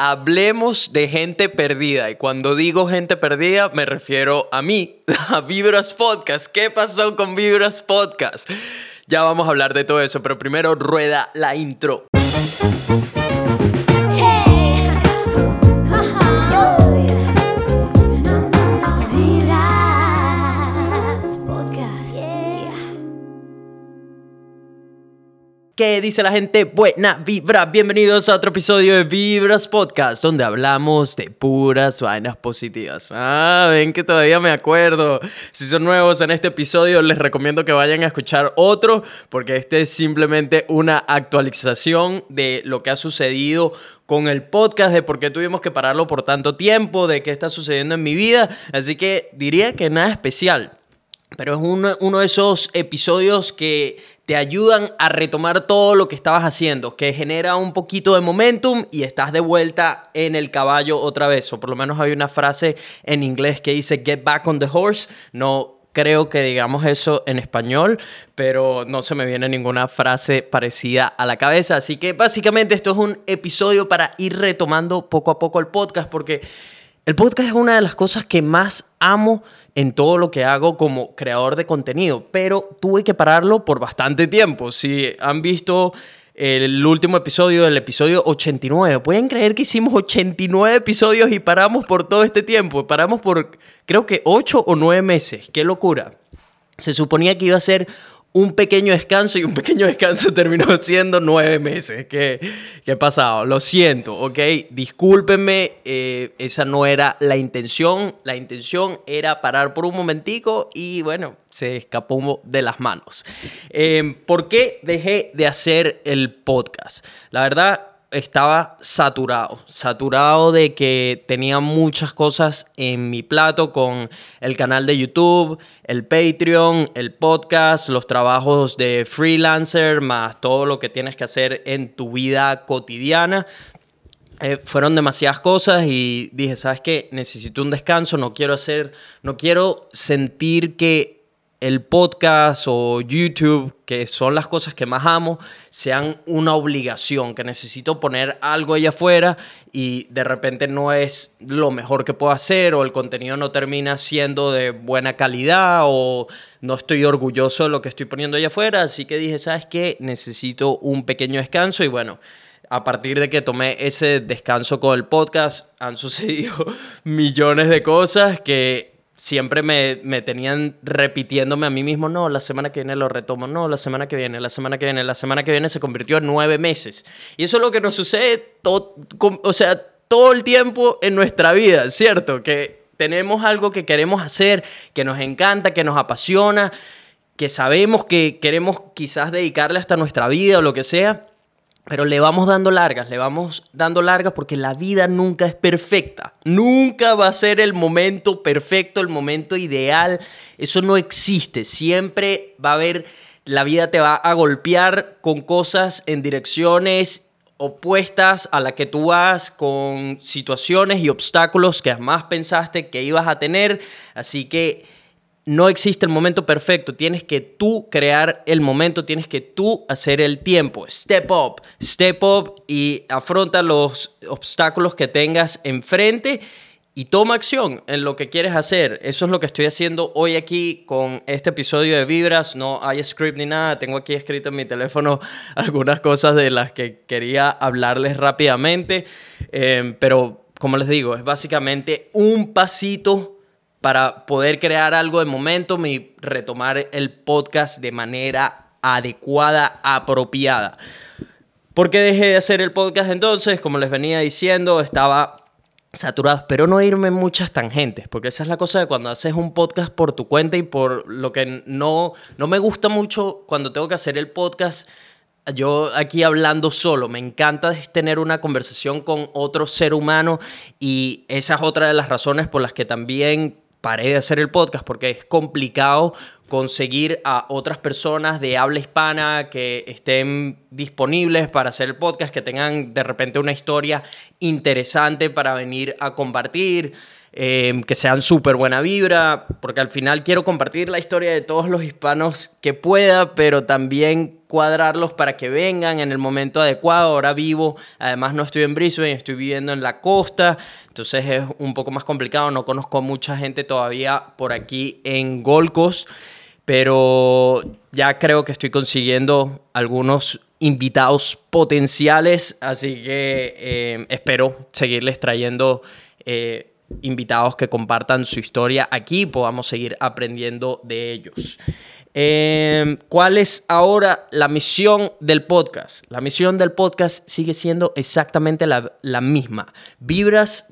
hablemos de gente perdida. Y cuando digo gente perdida, me refiero a mí, a Vibras Podcast. ¿Qué pasó con Vibras Podcast? Ya vamos a hablar de todo eso, pero primero rueda la intro. ¿Qué dice la gente? Buena vibra. Bienvenidos a otro episodio de Vibras Podcast, donde hablamos de puras vainas positivas. Ah, ven que todavía me acuerdo. Si son nuevos en este episodio, les recomiendo que vayan a escuchar otro, porque este es simplemente una actualización de lo que ha sucedido con el podcast, de por qué tuvimos que pararlo por tanto tiempo, de qué está sucediendo en mi vida. Así que diría que nada especial. Pero es uno, de esos episodios que te ayudan a retomar todo lo que estabas haciendo, que genera un poquito de momentum y estás de vuelta en el caballo otra vez. O por lo menos hay una frase en inglés que dice get back on the horse. No creo que digamos eso en español, pero no se me viene ninguna frase parecida a la cabeza. Así que básicamente esto es un episodio para ir retomando poco a poco el podcast porque el podcast es una de las cosas que más amo en todo lo que hago como creador de contenido, pero tuve que pararlo por bastante tiempo. Si han visto el último episodio, el episodio 89, ¿pueden creer que hicimos 89 episodios y paramos por todo este tiempo? Paramos por creo que 8 o 9 meses. ¡Qué locura! Se suponía que iba a ser un pequeño descanso y un pequeño descanso terminó siendo nueve meses. ¿Qué, qué ha pasado? Lo siento, ¿ok? Discúlpenme, eh, esa no era la intención. La intención era parar por un momentico y bueno, se escapó de las manos. Eh, ¿Por qué dejé de hacer el podcast? La verdad, estaba saturado, saturado de que tenía muchas cosas en mi plato con el canal de YouTube, el Patreon, el podcast, los trabajos de freelancer, más todo lo que tienes que hacer en tu vida cotidiana. Eh, fueron demasiadas cosas y dije, ¿sabes qué? Necesito un descanso, no quiero hacer, no quiero sentir que el podcast o YouTube, que son las cosas que más amo, sean una obligación, que necesito poner algo allá afuera y de repente no es lo mejor que puedo hacer o el contenido no termina siendo de buena calidad o no estoy orgulloso de lo que estoy poniendo allá afuera, así que dije, ¿sabes qué? Necesito un pequeño descanso y bueno, a partir de que tomé ese descanso con el podcast, han sucedido millones de cosas que siempre me, me, tenían repitiéndome a mí mismo, no, la semana que viene lo retomo, no, la semana que viene, la semana que viene, la semana que viene se convirtió en nueve meses. Y eso es lo que nos sucede, todo, o sea, todo el tiempo en nuestra vida, ¿cierto? Que tenemos algo que queremos hacer, que nos encanta, que nos apasiona, que sabemos que queremos quizás dedicarle hasta nuestra vida o lo que sea, pero le vamos dando largas, le vamos dando largas porque la vida nunca es perfecta. Nunca va a ser el momento perfecto, el momento ideal. Eso no existe. Siempre va a haber, la vida te va a golpear con cosas en direcciones opuestas a la que tú vas, con situaciones y obstáculos que jamás pensaste que ibas a tener. Así que no existe el momento perfecto, tienes que tú crear el momento, tienes que tú hacer el tiempo. Step up, step up y afronta los obstáculos que tengas enfrente y toma acción en lo que quieres hacer. Eso es lo que estoy haciendo hoy aquí con este episodio de Vibras. No hay script ni nada. Tengo aquí escrito en mi teléfono algunas cosas de las que quería hablarles rápidamente. Eh, pero como les digo, es básicamente un pasito para poder crear algo de momento y retomar el podcast de manera adecuada, apropiada. ¿Por qué dejé de hacer el podcast entonces? Como les venía diciendo, estaba saturado, pero no irme en muchas tangentes, porque esa es la cosa de cuando haces un podcast por tu cuenta y por lo que no, no me gusta mucho cuando tengo que hacer el podcast yo aquí hablando solo, me encanta tener una conversación con otro ser humano y esa es otra de las razones por las que también paré de hacer el podcast porque es complicado conseguir a otras personas de habla hispana que estén disponibles para hacer el podcast, que tengan de repente una historia interesante para venir a compartir. Em, que sean súper buena vibra, porque al final quiero compartir la historia de todos los hispanos que pueda, pero también cuadrarlos para que vengan en el momento adecuado. Ahora vivo, además no estoy en Brisbane, estoy viviendo en la costa, entonces es un poco más complicado, no conozco mucha gente todavía por aquí en Gold Coast, pero ya creo que estoy consiguiendo algunos invitados potenciales, así que em, espero seguirles trayendo eh, invitados que compartan su historia aquí podamos seguir aprendiendo de ellos. Em, ¿Cuál es ahora la misión del podcast? La misión del podcast sigue siendo exactamente la, la misma. Vibras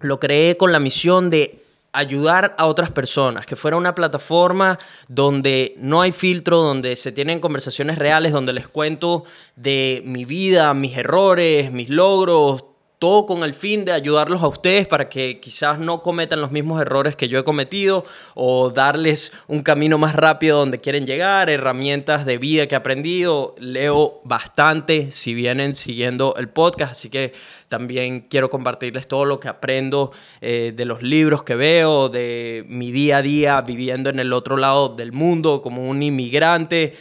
lo creé con la misión de ayudar a otras personas, que fuera una plataforma donde no hay filtro, donde se tienen conversaciones reales, donde les cuento de mi vida, mis errores, mis logros, todo con el fin de ayudarlos a ustedes para que quizás no cometan los mismos errores que yo he cometido o darles un camino más rápido donde quieren llegar, herramientas de vida que he aprendido. Leo bastante si vienen siguiendo el podcast, así que también quiero compartirles todo lo que aprendo eh, de los libros que veo, de mi día a día viviendo en el otro lado del mundo como un inmigrante.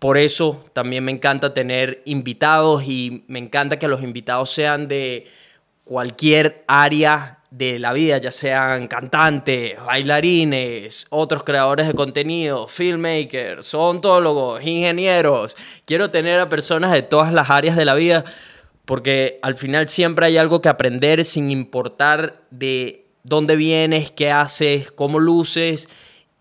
Por eso también me encanta tener invitados y me encanta que los invitados sean de cualquier área de la vida, ya sean cantantes, bailarines, otros creadores de contenido, filmmakers, ontólogos, ingenieros. Quiero tener a personas de todas las áreas de la vida porque al final siempre hay algo que aprender sin importar de dónde vienes, qué haces, cómo luces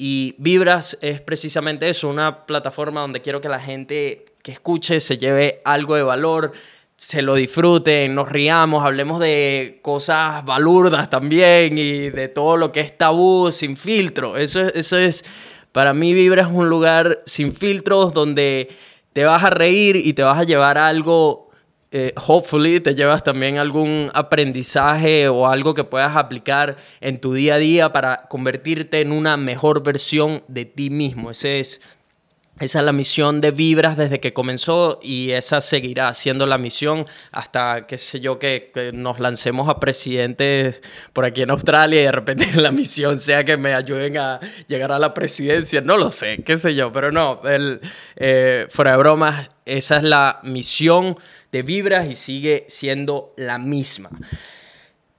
y Vibras es precisamente eso, una plataforma donde quiero que la gente que escuche se lleve algo de valor, se lo disfruten, nos riamos, hablemos de cosas balurdas también y de todo lo que es tabú sin filtro. Eso, eso es, para mí Vibra es un lugar sin filtros donde te vas a reír y te vas a llevar algo eh, hopefully te llevas también algún aprendizaje o algo que puedas aplicar en tu día a día para convertirte en una mejor versión de ti mismo. Ese es, esa es la misión de Vibras desde que comenzó y esa seguirá siendo la misión hasta, qué sé yo, que, nos lancemos a presidentes por aquí en Australia y de repente la misión sea que me ayuden a llegar a la presidencia. No lo sé, qué sé yo, pero no, el, eh, fuera de bromas, esa es la misión de Vibras y sigue siendo la misma.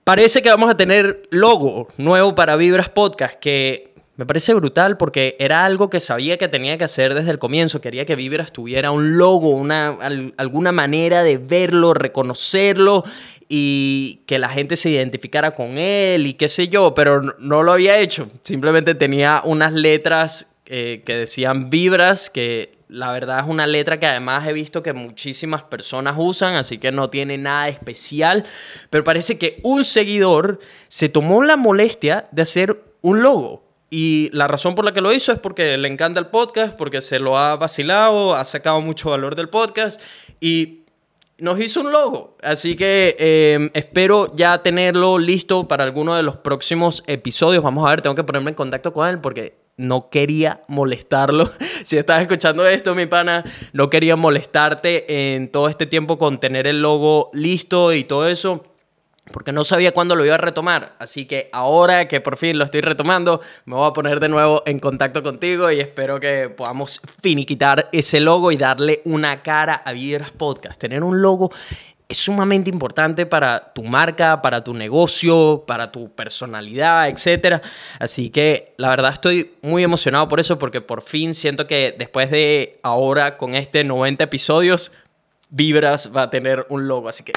Parece que vamos a tener logo nuevo para Vibras Podcast, que me parece brutal porque era algo que sabía que tenía que hacer desde el comienzo. Quería que Vibras tuviera un logo, una, alguna manera de verlo, reconocerlo y que la gente se identificara con él y qué sé yo, pero no, lo había hecho. Simplemente tenía unas letras eh, que decían Vibras, que la verdad es una letra que además he visto que muchísimas personas usan, así que no tiene nada especial. Pero parece que un seguidor se tomó la molestia de hacer un logo. Y la razón por la que lo hizo es porque le encanta el podcast, porque se lo ha vacilado, ha sacado mucho valor del podcast y nos hizo un logo. Así que em, espero ya tenerlo listo para alguno de los próximos episodios. Vamos a ver, tengo que ponerme en contacto con él porque no quería molestarlo. si estás escuchando esto, mi pana, no quería molestarte en todo este tiempo con tener el logo listo y todo eso. Porque no sabía cuándo lo iba a retomar. Así que ahora que por fin lo estoy retomando, me voy a poner de nuevo en contacto contigo y espero que podamos finiquitar ese logo y darle una cara a Vibras Podcast. Tener un logo es sumamente importante para tu marca, para tu negocio, para tu personalidad, etc. Así que la verdad estoy muy emocionado por eso porque por fin siento que después de ahora con este 90 episodios, Vibras va a tener un logo. Así que,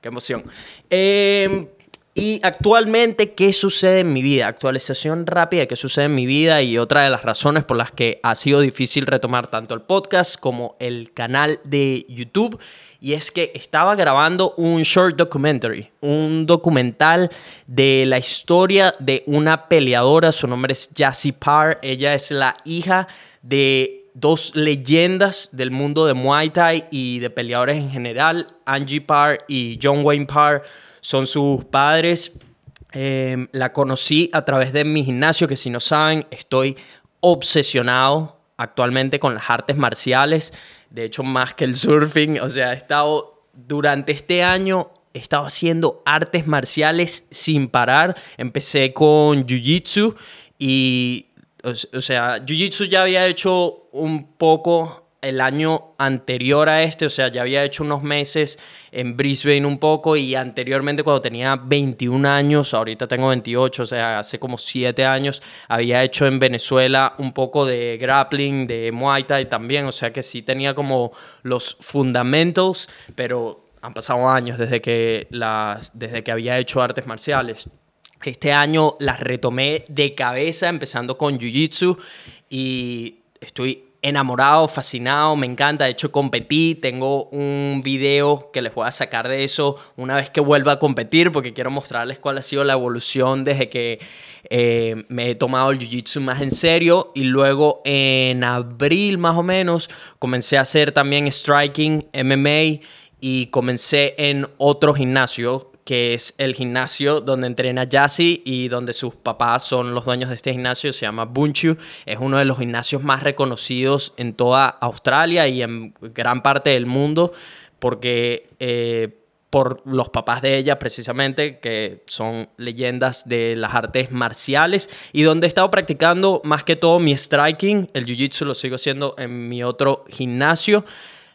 qué emoción. Eh, y actualmente, ¿qué sucede en mi vida? Actualización rápida, ¿qué sucede en mi vida? Y otra de las razones por las que ha sido difícil retomar tanto el podcast como el canal de YouTube. Y es que estaba grabando un short documentary, un documental de la historia de una peleadora. Su nombre es Jassy Parr. Ella es la hija de dos leyendas del mundo de Muay Thai y de peleadores en general, Angie Parr y John Wayne Parr son sus padres. Em, la conocí a través de mi gimnasio, que si no saben, estoy obsesionado actualmente con las artes marciales. De hecho, más que el surfing. O sea, he estado durante este año he estado haciendo artes marciales sin parar. Empecé con Jiu-Jitsu y, o, sea, Jiu-Jitsu ya había hecho un poco el año anterior a este, o sea, ya había hecho unos meses en Brisbane un poco y anteriormente cuando tenía 21 años, ahorita tengo 28, o sea, hace como 7 años, había hecho en Venezuela un poco de grappling, de Muay Thai también, o sea que sí tenía como los fundamentals, pero han pasado años desde que, las, desde que había hecho artes marciales. Este año las retomé de cabeza, empezando con Jiu-Jitsu y estoy enamorado, fascinado, me encanta. De hecho, competí. Tengo un video que les voy a sacar de eso una vez que vuelva a competir, porque quiero mostrarles cuál ha sido la evolución desde que eh, me he tomado el jiu-jitsu más en serio. Y luego en abril, más o menos, comencé a hacer también striking, MMA. Y comencé en otro gimnasio que es el gimnasio donde entrena Yassi y donde sus papás son los dueños de este gimnasio, se llama Bunchu. Es uno de los gimnasios más reconocidos en toda Australia y en gran parte del mundo porque... Eh, por los papás de ella precisamente, que son leyendas de las artes marciales, y donde he estado practicando más que todo mi striking, el jiu-jitsu lo sigo haciendo en mi otro gimnasio.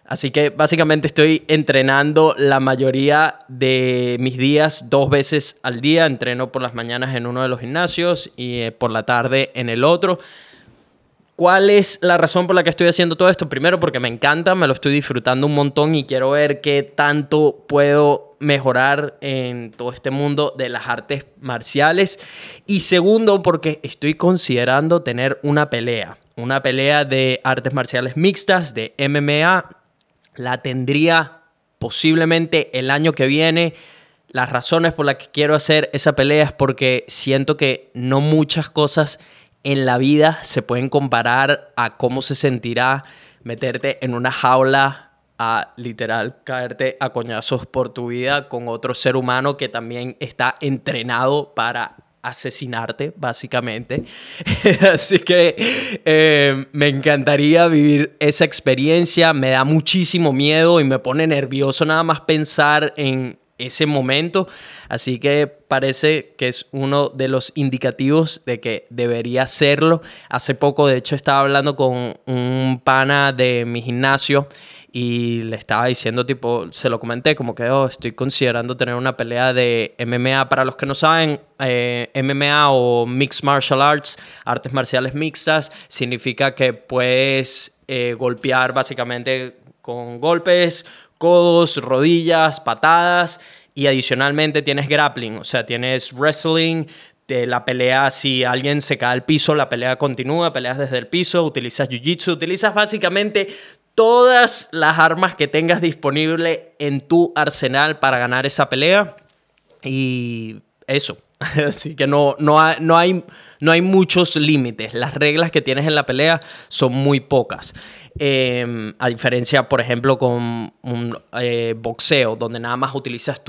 Así que básicamente estoy entrenando la mayoría de mis días dos veces al día. Entreno por las mañanas en uno de los gimnasios y eh, por la tarde en el otro. ¿Cuál es la razón por la que estoy haciendo todo esto? Primero porque me encanta, me lo estoy disfrutando un montón y quiero ver qué tanto puedo mejorar en todo este mundo de las artes marciales. Y segundo porque estoy considerando tener una pelea, una pelea de artes marciales mixtas, de MMA la tendría posiblemente el año que viene. Las razones por las que quiero hacer esa pelea es porque siento que no muchas cosas en la vida se pueden comparar a cómo se sentirá meterte en una jaula a literal caerte a coñazos por tu vida con otro ser humano que también está entrenado para asesinarte, básicamente. Así que eh, me encantaría vivir esa experiencia. Me da muchísimo miedo y me pone nervioso nada más pensar en ese momento. Así que parece que es uno de los indicativos de que debería hacerlo. Hace poco, de hecho, estaba hablando con un pana de mi gimnasio y le estaba diciendo, tipo, se lo comenté, como que oh, estoy considerando tener una pelea de MMA. Para los que no saben, eh, MMA o Mixed Martial Arts, artes marciales mixtas, significa que puedes eh, golpear básicamente con golpes, codos, rodillas, patadas. Y adicionalmente tienes grappling, o sea, tienes wrestling, de la pelea, si alguien se cae al piso, la pelea continúa, peleas desde el piso, utilizas jiu-jitsu, utilizas básicamente todas las armas que tengas disponible en tu arsenal para ganar esa pelea. Y eso. Así que no, no, hay, no, hay, no hay muchos límites. Las reglas que tienes en la pelea son muy pocas. Em, a diferencia, por ejemplo, con un eh, boxeo, donde nada más utilizas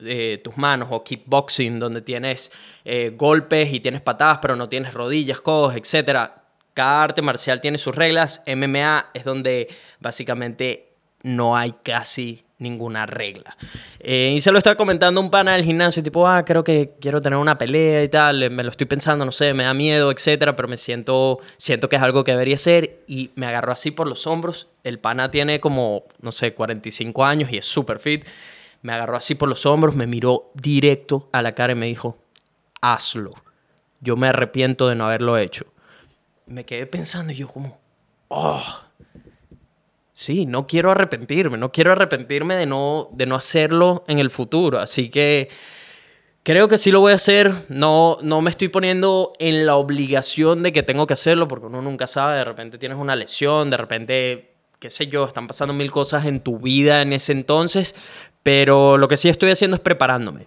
eh, tus manos, o kickboxing, donde tienes eh, golpes y tienes patadas, pero no tienes rodillas, codos, etcétera cada arte marcial tiene sus reglas. MMA es donde básicamente no hay casi ninguna regla. Eh, y se lo estaba comentando un pana del gimnasio, tipo, ah, creo que quiero tener una pelea y tal, me lo estoy pensando, no sé, me da miedo, etcétera, pero me siento, siento que es algo que debería ser y me agarró así por los hombros. El pana tiene como, no sé, 45 años y es súper fit. Me agarró así por los hombros, me miró directo a la cara y me dijo, hazlo. Yo me arrepiento de no haberlo hecho me quedé pensando yo como, oh, sí, no quiero arrepentirme, no quiero arrepentirme de no, de no hacerlo en el futuro. Así que creo que sí lo voy a hacer. No, no me estoy poniendo en la obligación de que tengo que hacerlo porque uno nunca sabe, de repente tienes una lesión, de repente, qué sé yo, están pasando mil cosas en tu vida en ese entonces. Pero lo que sí estoy haciendo es preparándome.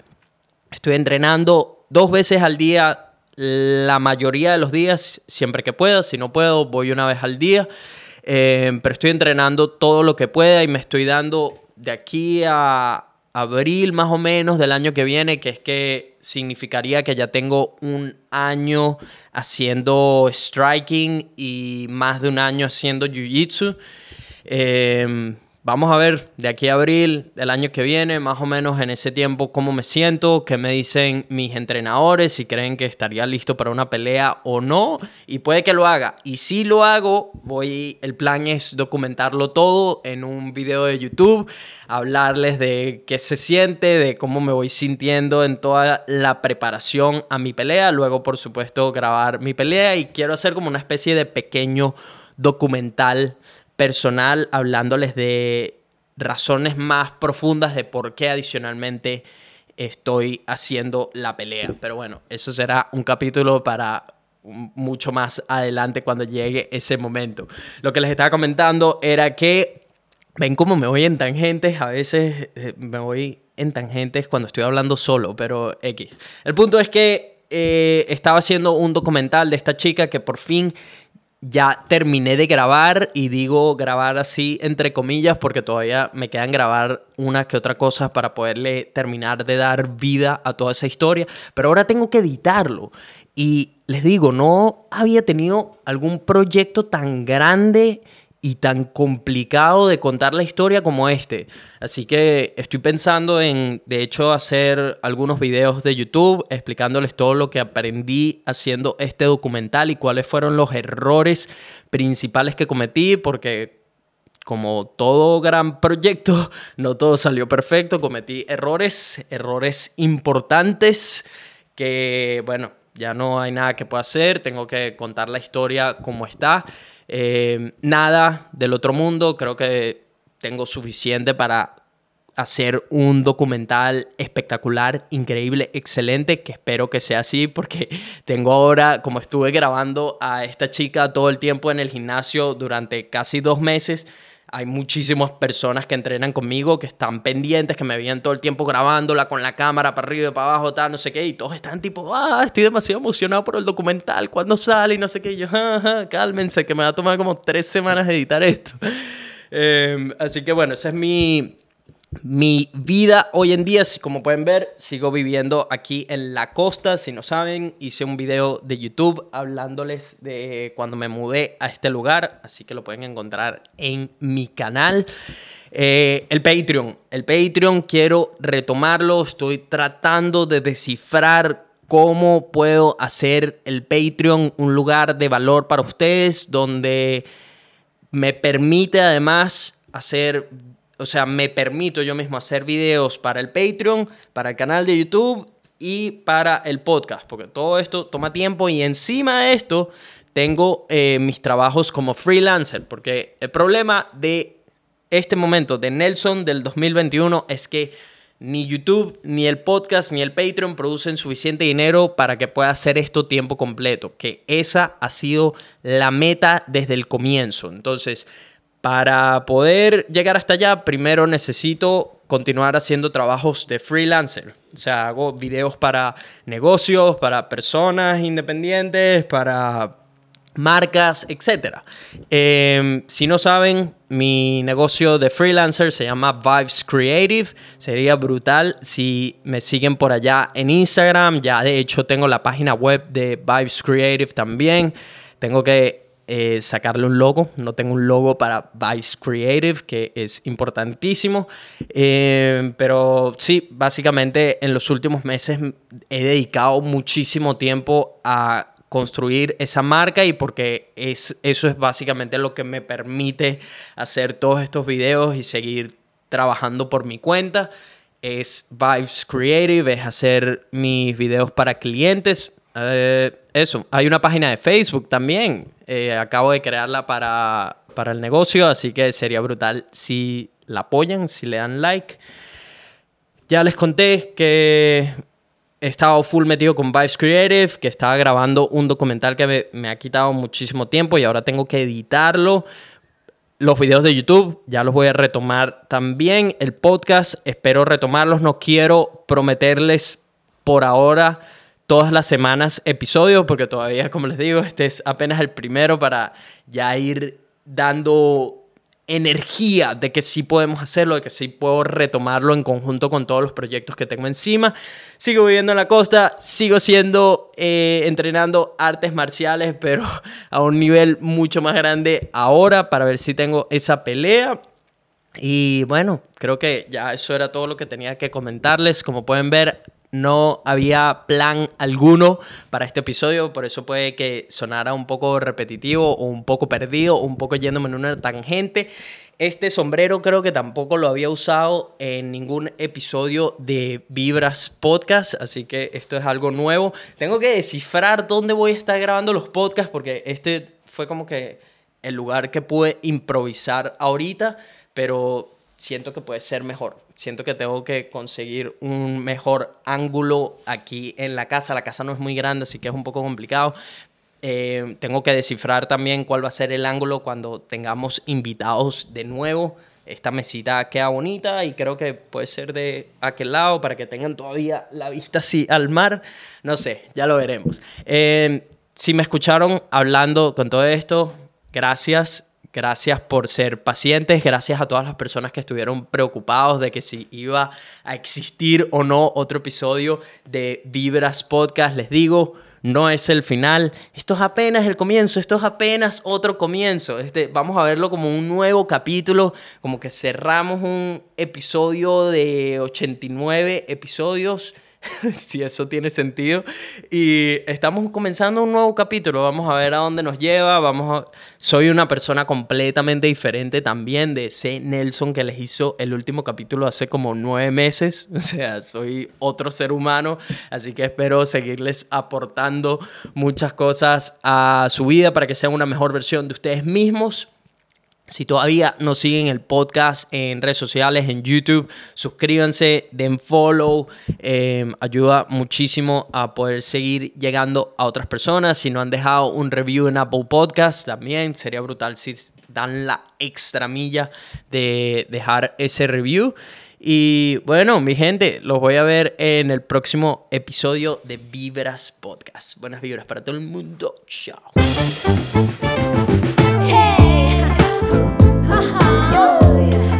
Estoy entrenando dos veces al día la mayoría de los días, siempre que pueda. Si no puedo, voy una vez al día. Eh, pero estoy entrenando todo lo que pueda y me estoy dando de aquí a abril más o menos del año que viene, que es que significaría que ya tengo un año haciendo striking y más de un año haciendo jiu-jitsu. Eh, vamos a ver de aquí a abril del año que viene, más o menos en ese tiempo, cómo me siento, qué me dicen mis entrenadores, si creen que estaría listo para una pelea o no. Y puede que lo haga. Y si lo hago, voy, el plan es documentarlo todo en un video de YouTube, hablarles de qué se siente, de cómo me voy sintiendo en toda la preparación a mi pelea. Luego, por supuesto, grabar mi pelea y quiero hacer como una especie de pequeño documental personal hablándoles de razones más profundas de por qué adicionalmente estoy haciendo la pelea. Pero bueno, eso será un capítulo para mucho más adelante cuando llegue ese momento. Lo que les estaba comentando era que ven cómo me voy en tangentes, a veces eh, me voy en tangentes cuando estoy hablando solo, pero X. El punto es que eh, estaba haciendo un documental de esta chica que por fin ya terminé de grabar y digo grabar así entre comillas porque todavía me quedan grabar una que otra cosa para poderle terminar de dar vida a toda esa historia, pero ahora tengo que editarlo. Y les digo, no había tenido algún proyecto tan grande y tan complicado de contar la historia como este. Así que estoy pensando en, de hecho, hacer algunos videos de YouTube explicándoles todo lo que aprendí haciendo este documental y cuáles fueron los errores principales que cometí, porque como todo gran proyecto, no todo salió perfecto, cometí errores, errores importantes que, bueno, ya no hay nada que pueda hacer, tengo que contar la historia como está. Eh, nada del otro mundo, creo que tengo suficiente para hacer un documental espectacular, increíble, excelente, que espero que sea así porque tengo ahora, como estuve grabando a esta chica todo el tiempo en el gimnasio durante casi dos meses, hay muchísimas personas que entrenan conmigo, que están pendientes, que me veían todo el tiempo grabándola con la cámara para arriba y para abajo, tal, no sé qué, y todos están tipo, ah, estoy demasiado emocionado por el documental, ¿cuándo sale? Y no sé qué, y yo, ah, cálmense, que me va a tomar como tres semanas editar esto. Em, así que bueno, ese es mi, mi vida hoy en día, como pueden ver, sigo viviendo aquí en la costa. Si no saben, hice un video de YouTube hablándoles de cuando me mudé a este lugar, así que lo pueden encontrar en mi canal. Eh, el Patreon, el Patreon quiero retomarlo, estoy tratando de descifrar cómo puedo hacer el Patreon un lugar de valor para ustedes, donde me permite además hacer o sea, me permito yo mismo hacer videos para el Patreon, para el canal de YouTube y para el podcast, porque todo esto toma tiempo y encima de esto tengo eh, mis trabajos como freelancer, porque el problema de este momento de Nelson del 2021 es que ni YouTube, ni el podcast, ni el Patreon producen suficiente dinero para que pueda hacer esto tiempo completo, que esa ha sido la meta desde el comienzo. Entonces, para poder llegar hasta allá, primero necesito continuar haciendo trabajos de freelancer. O sea, hago videos para negocios, para personas independientes, para marcas, etc. Em, si no saben, mi negocio de freelancer se llama Vibes Creative. Sería brutal si me siguen por allá en Instagram. Ya de hecho tengo la página web de Vibes Creative también. Tengo que eh, sacarle un logo. No tengo un logo para Vice Creative, que es importantísimo. Eh, pero sí, básicamente en los últimos meses he dedicado muchísimo tiempo a construir esa marca y porque es, eso es básicamente lo que me permite hacer todos estos videos y seguir trabajando por mi cuenta. Es Vibes Creative, es hacer mis videos para clientes. Eh, eso, hay una página de Facebook también. Eh, acabo de crearla para, para el negocio, así que sería brutal si la apoyan, si le dan like. Ya les conté que he estado full metido con Vice Creative, que estaba grabando un documental que me, me, ha quitado muchísimo tiempo y ahora tengo que editarlo. Los videos de YouTube ya los voy a retomar también. El podcast espero retomarlos. No quiero prometerles por ahora todas las semanas episodios, porque todavía, como les digo, este es apenas el primero para ya ir dando energía de que sí podemos hacerlo, de que sí puedo retomarlo en conjunto con todos los proyectos que tengo encima. Sigo viviendo en la costa, sigo siendo, eh, entrenando artes marciales, pero a un nivel mucho más grande ahora para ver si tengo esa pelea. Y bueno, creo que ya eso era todo lo que tenía que comentarles. Como pueden ver, no había plan alguno para este episodio, por eso puede que sonara un poco repetitivo un poco perdido un poco yéndome en una tangente. Este sombrero creo que tampoco lo había usado en ningún episodio de Vibras Podcast, así que esto es algo nuevo. Tengo que descifrar dónde voy a estar grabando los podcasts porque este fue como que el lugar que pude improvisar ahorita, pero siento que puede ser mejor. Siento que tengo que conseguir un mejor ángulo aquí en la casa. La casa no es muy grande, así que es un poco complicado. Eh, tengo que descifrar también cuál va a ser el ángulo cuando tengamos invitados de nuevo. Esta mesita queda bonita y creo que puede ser de aquel lado para que tengan todavía la vista así al mar. No sé, ya lo veremos. Eh, si me escucharon hablando con todo esto, gracias. Gracias por ser pacientes, gracias a todas las personas que estuvieron preocupados de que si iba a existir o no otro episodio de Vibras Podcast. Les digo, no es el final. Esto es apenas el comienzo, esto es apenas otro comienzo. Este, vamos a verlo como un nuevo capítulo, como que cerramos un episodio de 89 episodios si eso tiene sentido. Y estamos comenzando un nuevo capítulo. Vamos a ver a dónde nos lleva. Vamos. Soy una persona completamente diferente también de ese Nelson que les hizo el último capítulo hace como nueve meses. O sea, soy otro ser humano. Así que espero seguirles aportando muchas cosas a su vida para que sean una mejor versión de ustedes mismos. Si todavía no siguen el podcast en redes sociales, en YouTube, suscríbanse, den follow. Em, ayuda muchísimo a poder seguir llegando a otras personas. Si no han dejado un review en Apple Podcast, también sería brutal si dan la extra milla de dejar ese review. Y bueno, mi gente, los voy a ver en el próximo episodio de Vibras Podcast. Buenas vibras para todo el mundo. Chao. Hey, ha ha, yeah.